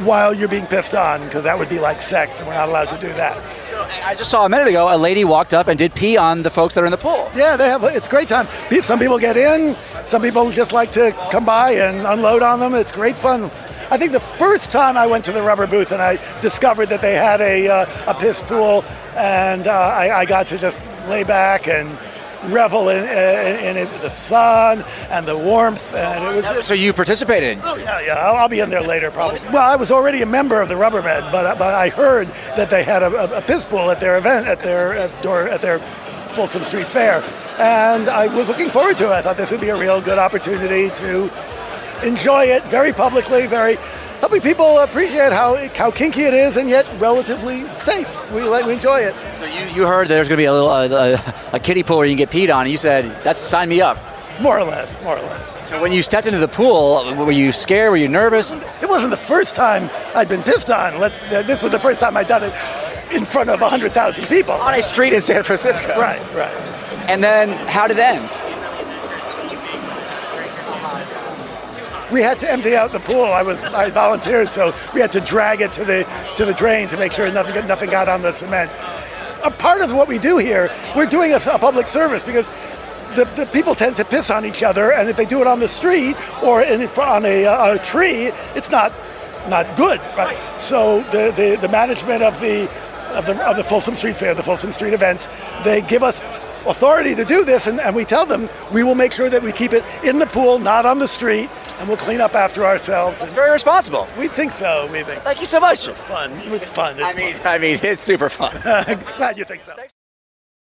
while you're being pissed on because that would be like sex, and we're not allowed to do that. So I just saw a minute ago a lady walked up and did pee on the folks that are in the pool. Yeah, they have. It's a great time. Some people get in. Some people just like to come by and unload on them. It's great fun. I think the first time I went to the rubber booth and I discovered that they had a, uh, a piss pool, and uh, I, I got to just lay back and revel in, in, in it, the sun and the warmth, and it was. So you participated. Oh yeah, yeah. I'll, I'll be in there later, probably. Well, I was already a member of the Rubbermen, but uh, but I heard that they had a, a, a piss pool at their event at their at, door, at their Folsom Street Fair, and I was looking forward to it. I thought this would be a real good opportunity to enjoy it very publicly, very helping people appreciate how how kinky it is, and yet relatively safe. We like we enjoy it. So you, you heard there's going to be a little uh, a, a kiddie pool where you can get peed on. And you said that's sign me up. More or less, more or less. So when you stepped into the pool, were you scared? Were you nervous? It wasn't the first time I'd been pissed on. Let's. This was the first time I'd done it in front of hundred thousand people. On a street in San Francisco. Right, right. And then how did it end? We had to empty out the pool. I was I volunteered, so we had to drag it to the to the drain to make sure nothing nothing got on the cement. A part of what we do here, we're doing a, a public service because the, the people tend to piss on each other, and if they do it on the street or in, on a, uh, a tree, it's not not good, right? So the, the, the management of the of the of the Folsom Street Fair, the Folsom Street events, they give us authority to do this, and, and we tell them we will make sure that we keep it in the pool, not on the street, and we'll clean up after ourselves. It's very responsible. We think so. We think Thank you so much. It's fun. It's fun. It's I mean, I mean, it's super fun. fun. *laughs* Glad you think so.